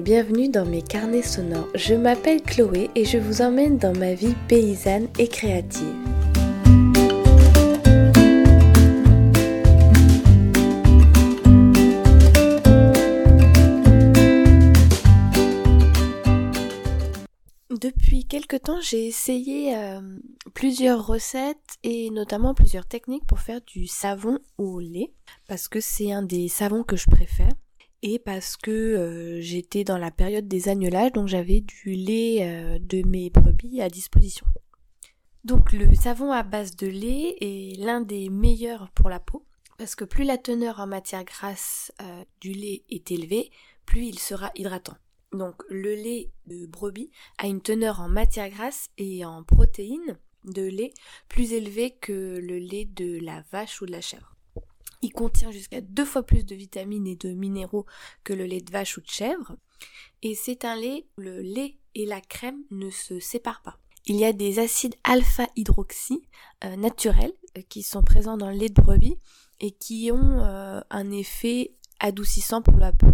bienvenue dans mes carnets sonores. Je m'appelle Chloé et je vous emmène dans ma vie paysanne et créative. Depuis quelque temps, j'ai essayé euh, plusieurs recettes et notamment plusieurs techniques pour faire du savon au lait parce que c'est un des savons que je préfère et parce que euh, j'étais dans la période des agnelages, donc j'avais du lait euh, de mes brebis à disposition. Donc le savon à base de lait est l'un des meilleurs pour la peau, parce que plus la teneur en matière grasse euh, du lait est élevée, plus il sera hydratant. Donc le lait de brebis a une teneur en matière grasse et en protéines de lait plus élevée que le lait de la vache ou de la chèvre. Il contient jusqu'à deux fois plus de vitamines et de minéraux que le lait de vache ou de chèvre. Et c'est un lait, le lait et la crème ne se séparent pas. Il y a des acides alpha-hydroxy euh, naturels euh, qui sont présents dans le lait de brebis et qui ont euh, un effet adoucissant pour la peau.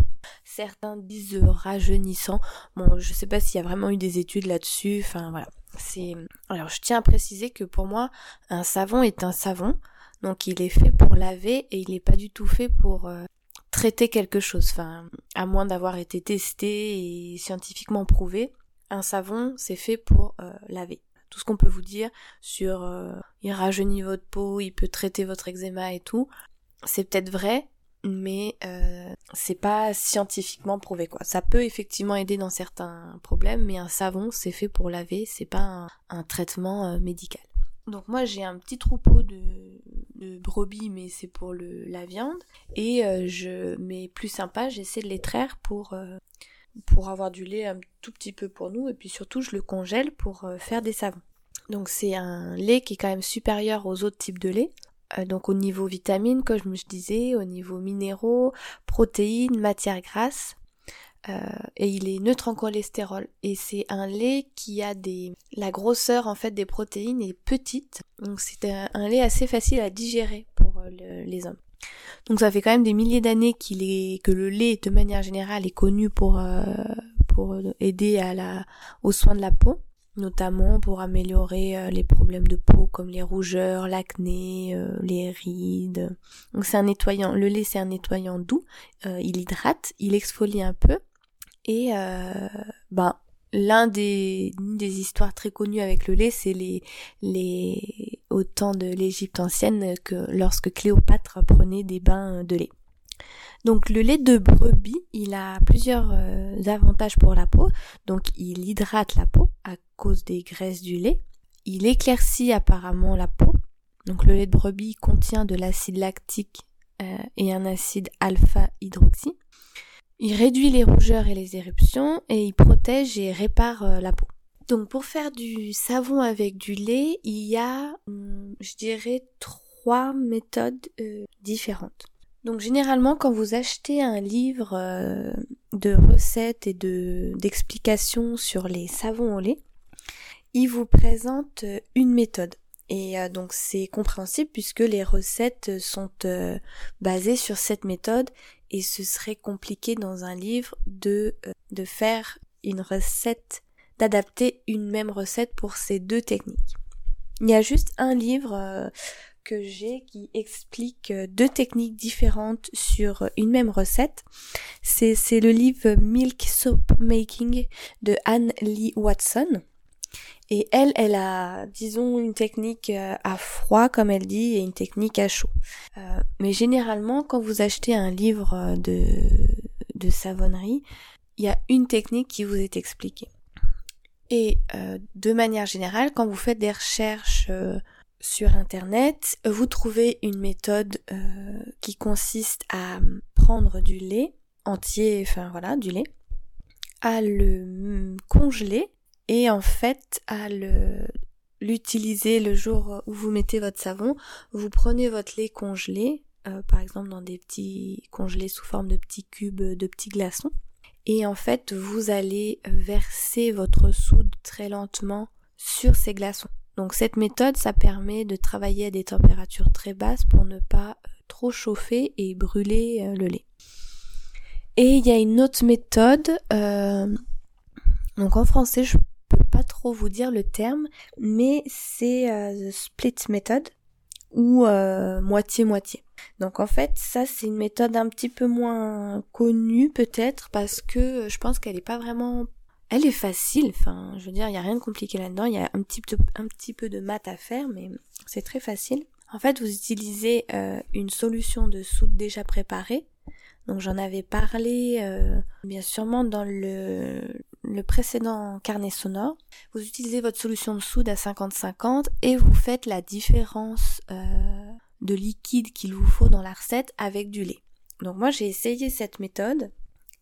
Certains disent rajeunissant. Bon, je sais pas s'il y a vraiment eu des études là-dessus. Enfin voilà. C'est alors je tiens à préciser que pour moi un savon est un savon donc il est fait pour laver et il n'est pas du tout fait pour euh, traiter quelque chose. Enfin, à moins d'avoir été testé et scientifiquement prouvé, un savon c'est fait pour euh, laver. Tout ce qu'on peut vous dire sur euh, il rajeunit votre peau, il peut traiter votre eczéma et tout, c'est peut-être vrai, mais c'est pas scientifiquement prouvé quoi. Ça peut effectivement aider dans certains problèmes, mais un savon c'est fait pour laver, c'est pas un traitement médical. Donc moi j'ai un petit troupeau de, brebis mais c'est pour le, la viande et euh, je mais plus sympa j'essaie de les traire pour euh, pour avoir du lait un tout petit peu pour nous et puis surtout je le congèle pour euh, faire des savons. Donc c'est un lait qui est quand même supérieur aux autres types de lait. donc au niveau vitamines comme je me disais, au niveau minéraux, protéines, matières grasses. Euh, et il est neutre en cholestérol. Et c'est un lait qui a des la grosseur en fait des protéines est petite. Donc c'est un, lait assez facile à digérer pour euh, les hommes. Donc ça fait quand même des milliers d'années qu'il est que le lait de manière générale est connu pour euh, pour aider à la aux soins de la peau. Notamment pour améliorer les problèmes de peau comme les rougeurs, l'acné, les rides. Donc c'est un nettoyant, le lait c'est un nettoyant doux, il hydrate, il exfolie un peu et euh, ben l'un des des histoires très connues avec le lait, c'est les les au temps de l'Égypte ancienne que lorsque Cléopâtre prenait des bains de lait. Donc le lait de brebis, il a plusieurs euh, avantages pour la peau. Donc il hydrate la peau à cause des graisses du lait. Il éclaircit apparemment la peau. Donc le lait de brebis contient de l'acide lactique euh, et un acide alpha-hydroxy. Il réduit les rougeurs et les éruptions et il protège et répare euh, la peau. Donc pour faire du savon avec du lait, il y a, hum, je dirais, trois méthodes euh, différentes. Donc généralement quand vous achetez un livre euh, de recettes et de d'explications sur les savons au lait, il vous présente une méthode. Et donc c'est compréhensible puisque les recettes sont basées sur cette méthode et ce serait compliqué dans un livre de, euh, de faire une recette, d'adapter une même recette pour ces deux techniques. Il y a juste un livre euh, que j'ai qui explique euh, deux techniques différentes sur une même recette. C'est, c'est le livre Milk Soap Making de Anne Lee Watson. Et elle, elle a, disons, une technique euh, à froid, comme elle dit, et une technique à chaud. Euh, mais généralement, quand vous achetez un livre euh, de, de savonnerie, il y a une technique qui vous est expliquée. Et de manière générale, quand vous faites des recherches sur Internet, vous trouvez une méthode qui consiste à prendre du lait entier, enfin voilà, du lait, à le mm, congeler et en fait à le l'utiliser le jour où vous mettez votre savon, vous prenez votre lait congelé, euh, par exemple dans des petits congelés sous forme de petits cubes de petits glaçons, et en fait vous allez verser votre soude très lentement sur ces glaçons. Donc cette méthode, ça permet de travailler à des températures très basses pour ne pas euh, trop chauffer et brûler euh, le lait. Et il y a une autre méthode, euh, donc en français je peux pas trop vous dire le terme, mais c'est euh, split method ou euh, moitié-moitié. donc en fait ça c'est une méthode un petit peu moins connue peut-être parce que je pense qu'elle est pas vraiment elle est facile, enfin, je veux dire, il n'y a rien de compliqué là-dedans, il y a un petit, peu, un petit peu de maths à faire, mais c'est très facile. En fait, vous utilisez euh, une solution de soude déjà préparée. Donc j'en avais parlé euh, bien sûrement dans le, le précédent carnet sonore. Vous utilisez votre solution de soude à 50-50 et vous faites la différence euh, de liquide qu'il vous faut dans la recette avec du lait. Donc moi j'ai essayé cette méthode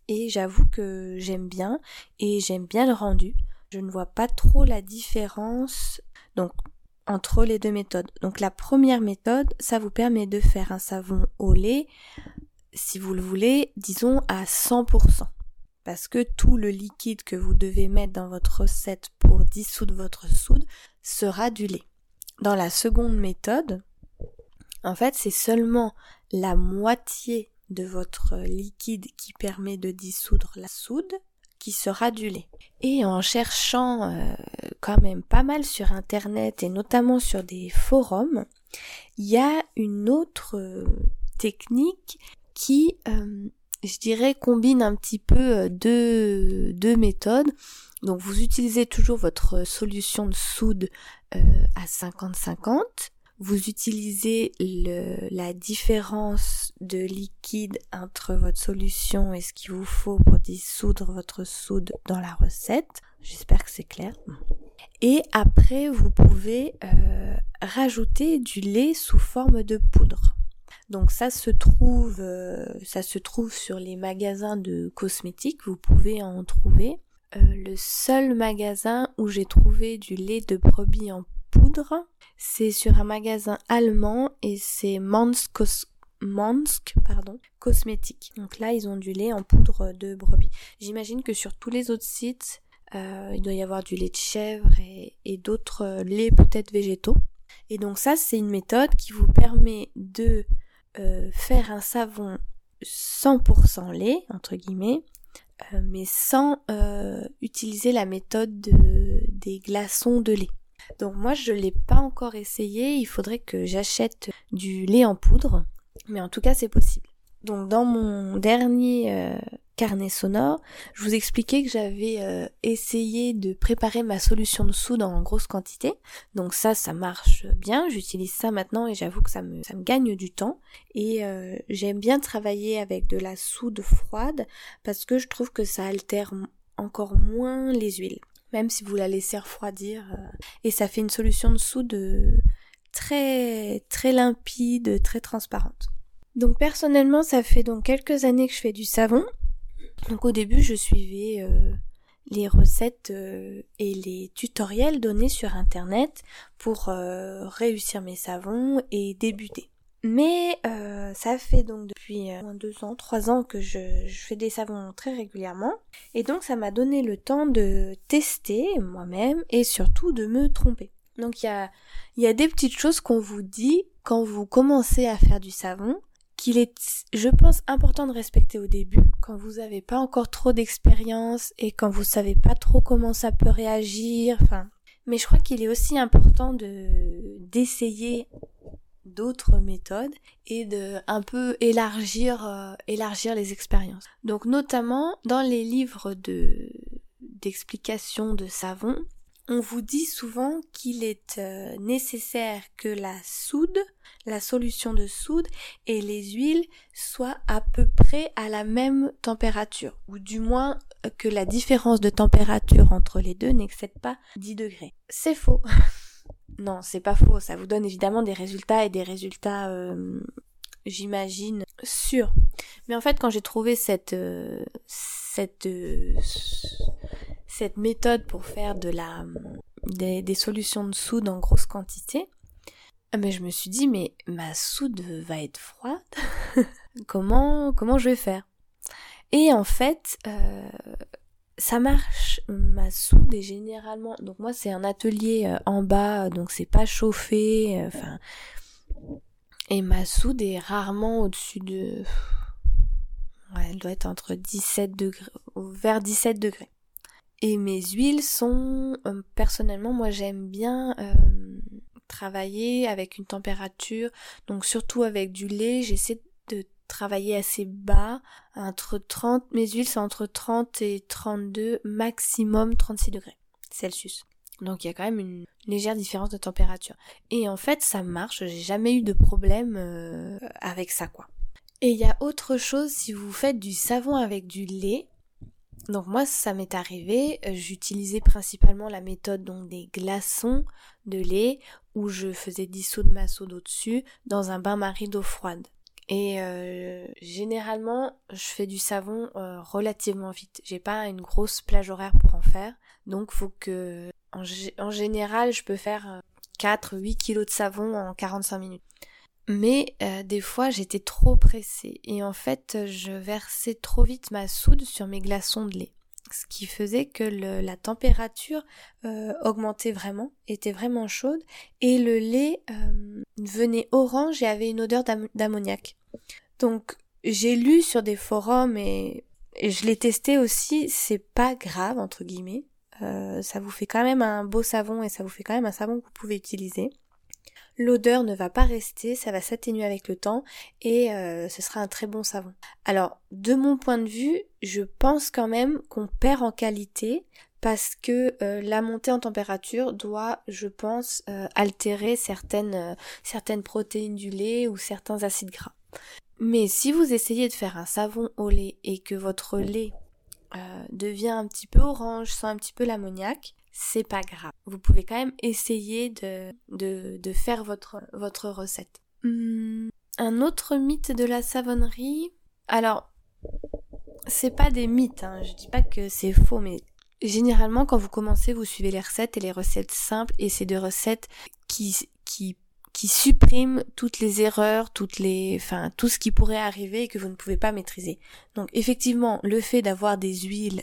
et j'avoue que j'aime bien et j'aime bien le rendu. Je ne vois pas trop la différence donc entre les deux méthodes. Donc la première méthode, ça vous permet de faire un savon au lait si vous le voulez, disons à 100%. Parce que tout le liquide que vous devez mettre dans votre recette pour dissoudre votre soude sera du lait. Dans la seconde méthode, en fait, c'est seulement la moitié de votre liquide qui permet de dissoudre la soude qui sera du lait. Et en cherchant euh, quand même pas mal sur internet et notamment sur des forums, il y a une autre euh, technique qui, euh, je dirais, combine un petit peu deux, deux méthodes. Donc vous utilisez toujours votre solution de soude à 50-50 vous utilisez le, la différence de liquide entre votre solution et ce qu'il vous faut pour dissoudre votre soude dans la recette. J'espère que c'est clair. Et après, vous pouvez euh, rajouter du lait sous forme de poudre. Donc ça se trouve, euh, ça se trouve sur les magasins de cosmétiques. Vous pouvez en trouver. Euh, le seul magasin où j'ai trouvé du lait de brebis en poudre, c'est sur un magasin allemand et c'est Mansk, pardon, cosmétique. Donc là, ils ont du lait en poudre de brebis. J'imagine que sur tous les autres sites, euh, il doit y avoir du lait de chèvre et, d'autres laits peut-être végétaux. Et donc ça, c'est une méthode qui vous permet de euh, faire un savon 100% lait, entre guillemets, mais sans utiliser la méthode des glaçons de lait. Donc moi je l'ai pas encore essayé, il faudrait que j'achète du lait en poudre, mais en tout cas c'est possible. Donc dans mon dernier euh, carnet sonore, je vous expliquais que j'avais euh, essayé de préparer ma solution de soude en grosse quantité. Donc ça, ça marche bien. J'utilise ça maintenant et j'avoue que ça me, gagne du temps. Et euh, j'aime bien travailler avec de la soude froide parce que je trouve que ça altère encore moins les huiles même si vous la laissez refroidir. Euh, et ça fait une solution de soude très très limpide, très transparente. Donc personnellement, ça fait donc quelques années que je fais du savon. Donc au début, je suivais euh, les recettes et les tutoriels donnés sur internet pour réussir mes savons et débuter. Mais euh, ça fait donc depuis euh, deux ans, trois ans que je, fais des savons très régulièrement. Et donc ça m'a donné le temps de tester moi-même et surtout de me tromper. Donc il y a des petites choses qu'on vous dit quand vous commencez à faire du savon qu'il est, je pense, important de respecter au début, quand vous n'avez pas encore trop d'expérience et quand vous savez pas trop comment ça peut réagir, enfin. Mais je crois qu'il est aussi important de d'essayer d'autres méthodes et de un peu élargir euh, élargir les expériences. Donc notamment dans les livres de d'explication de savon, on vous dit souvent qu'il est euh, nécessaire que la soude, la solution de soude et les huiles soient à peu près à la même température, ou du moins euh, que la différence de température entre les deux n'excède pas 10 degrés. C'est faux. Non, c'est pas faux. Ça vous donne évidemment des résultats et des résultats, euh, j'imagine, sûrs. Mais en fait, quand j'ai trouvé cette cette cette méthode pour faire de la des, solutions de soude en grosse quantité, mais je me suis dit mais ma soude va être froide. comment comment je vais faire? Et en fait, ça marche. Ma soude est généralement, donc moi c'est un atelier euh, en bas, donc c'est pas chauffé, euh, et ma soude est rarement au-dessus de, elle doit être entre 17 degrés, vers 17 degrés. Et mes huiles sont, euh, personnellement, moi j'aime bien euh, travailler avec une température, donc surtout avec du lait, j'essaie de travailler assez bas, entre 30, mes huiles sont entre 30 et 32, maximum 36 degrés Celsius. Donc il y a quand même une légère différence de température. Et en fait ça marche, j'ai jamais eu de problème euh, avec ça quoi. Et il y a autre chose si vous faites du savon avec du lait, donc moi ça m'est arrivé, euh, j'utilisais principalement la méthode donc des glaçons de lait où je faisais dissoudre ma soude au-dessus dans un bain-marie d'eau froide. Et euh, généralement, je fais du savon euh, relativement vite. J'ai pas une grosse plage horaire pour en faire, donc faut que en, général, je peux faire 4-8 kilos de savon en 45 minutes. Mais euh, des fois j'étais trop pressée et en fait je versais trop vite ma soude sur mes glaçons de lait. Ce qui faisait que la température euh, augmentait vraiment, était vraiment chaude et le lait euh, venait orange et avait une odeur d'ammoniac. Donc j'ai lu sur des forums et, je l'ai testé aussi, c'est pas grave entre guillemets. ça vous fait quand même un beau savon et ça vous fait quand même un savon que vous pouvez utiliser l'odeur ne va pas rester, ça va s'atténuer avec le temps et euh, ce sera un très bon savon. Alors, de mon point de vue, je pense quand même qu'on perd en qualité parce que euh, la montée en température doit, je pense, euh, altérer certaines, certaines protéines du lait ou certains acides gras. Mais si vous essayez de faire un savon au lait et que votre lait devient un petit peu orange, sent un petit peu l'ammoniac, c'est pas grave. Vous pouvez quand même essayer de, de, de faire votre, votre recette. Hmm, un autre mythe de la savonnerie. Alors, c'est pas des mythes, hein. je dis pas que c'est faux, mais généralement quand vous commencez, vous suivez les recettes et les recettes simples et c'est des recettes qui, qui, qui suppriment toutes les erreurs, toutes les, enfin, tout ce qui pourrait arriver et que vous ne pouvez pas maîtriser. Donc effectivement, le fait d'avoir des huiles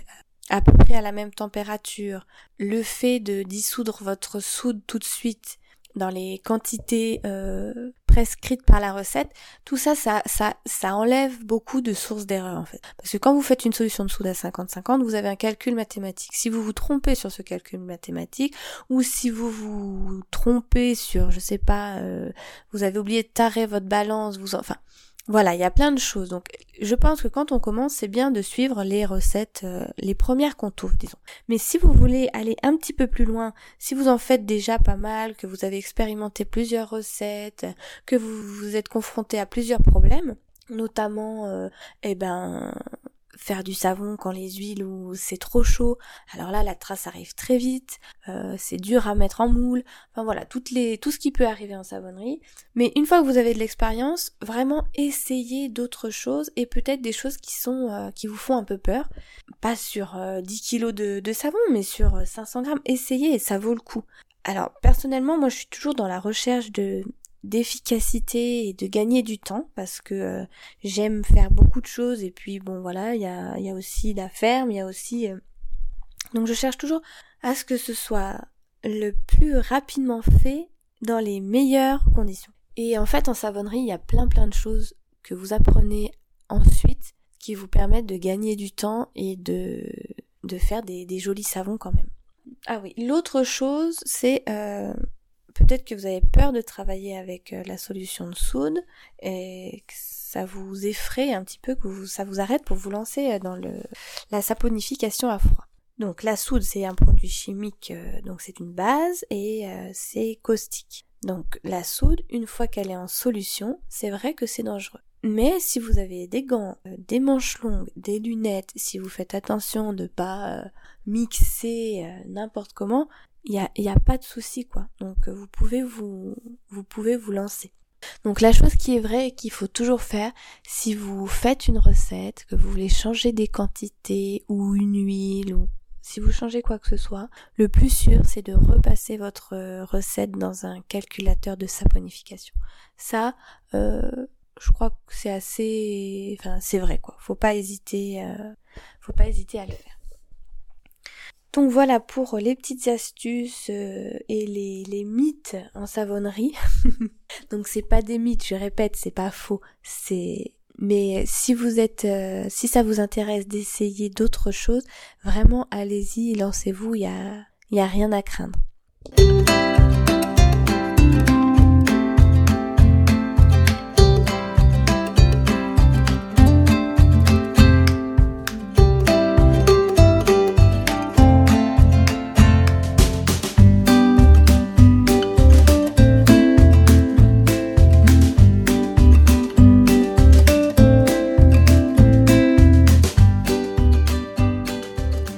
à peu près à la même température, le fait de dissoudre votre soude tout de suite dans les quantités euh, prescrites par la recette, tout ça, ça, ça, ça enlève beaucoup de sources d'erreur en fait. Parce que quand vous faites une solution de soude à 50-50, vous avez un calcul mathématique. Si vous vous trompez sur ce calcul mathématique, ou si vous vous trompez sur, je sais pas, euh, vous avez oublié de tarer votre balance, vous, enfin, voilà, il y a plein de choses. Donc, je pense que quand on commence, c'est bien de suivre les recettes, euh, les premières qu'on trouve, disons. Mais si vous voulez aller un petit peu plus loin, si vous en faites déjà pas mal, que vous avez expérimenté plusieurs recettes, que vous vous êtes confronté à plusieurs problèmes, notamment, euh, eh ben, faire du savon quand les huiles ou c'est trop chaud. Alors là, la trace arrive très vite, euh, c'est dur à mettre en moule. Enfin voilà, toutes les, tout ce qui peut arriver en savonnerie. Mais une fois que vous avez de l'expérience, vraiment essayez d'autres choses et peut-être des choses qui sont euh, qui vous font un peu peur. Pas sur 10 euh, kilos de, de savon, mais sur 500 grammes. Essayez ça vaut le coup. Alors personnellement, moi je suis toujours dans la recherche de d'efficacité et de gagner du temps parce que euh, j'aime faire beaucoup de choses et puis bon voilà il y a, y a aussi la ferme il y a aussi euh, donc je cherche toujours à ce que ce soit le plus rapidement fait dans les meilleures conditions. Et en fait en savonnerie il y a plein plein de choses que vous apprenez ensuite qui vous permettent de gagner du temps et de de faire des, des jolis savons quand même. Ah oui l'autre chose c'est euh, peut-être que vous avez peur de travailler avec euh, la solution de soude et que ça vous effraie un petit peu, que ça vous arrête pour vous lancer euh, dans la saponification à froid. Donc la soude c'est un produit chimique, euh, donc c'est une base et c'est caustique. Donc la soude, une fois qu'elle est en solution, c'est vrai que c'est dangereux. Mais si vous avez des gants, des manches longues, des lunettes, si vous faites attention de pas mixer n'importe comment, il n'y a, y a pas de souci quoi. Donc euh, vous pouvez vous, vous pouvez vous lancer. Donc la chose qui est vraie et qu'il faut toujours faire, si vous faites une recette, que vous voulez changer des quantités ou une huile ou si vous changez quoi que ce soit, le plus sûr c'est de repasser votre euh, recette dans un calculateur de saponification. Ça, euh, je crois que c'est assez, enfin c'est vrai quoi. Faut pas hésiter, euh, faut pas hésiter à le faire. Donc voilà pour les petites astuces euh, et les, les, mythes en savonnerie. Donc c'est pas des mythes, je répète, c'est pas faux, c'est Mais si vous êtes, euh, si ça vous intéresse d'essayer d'autres choses, vraiment allez-y, lancez-vous, il y a, y a rien à craindre.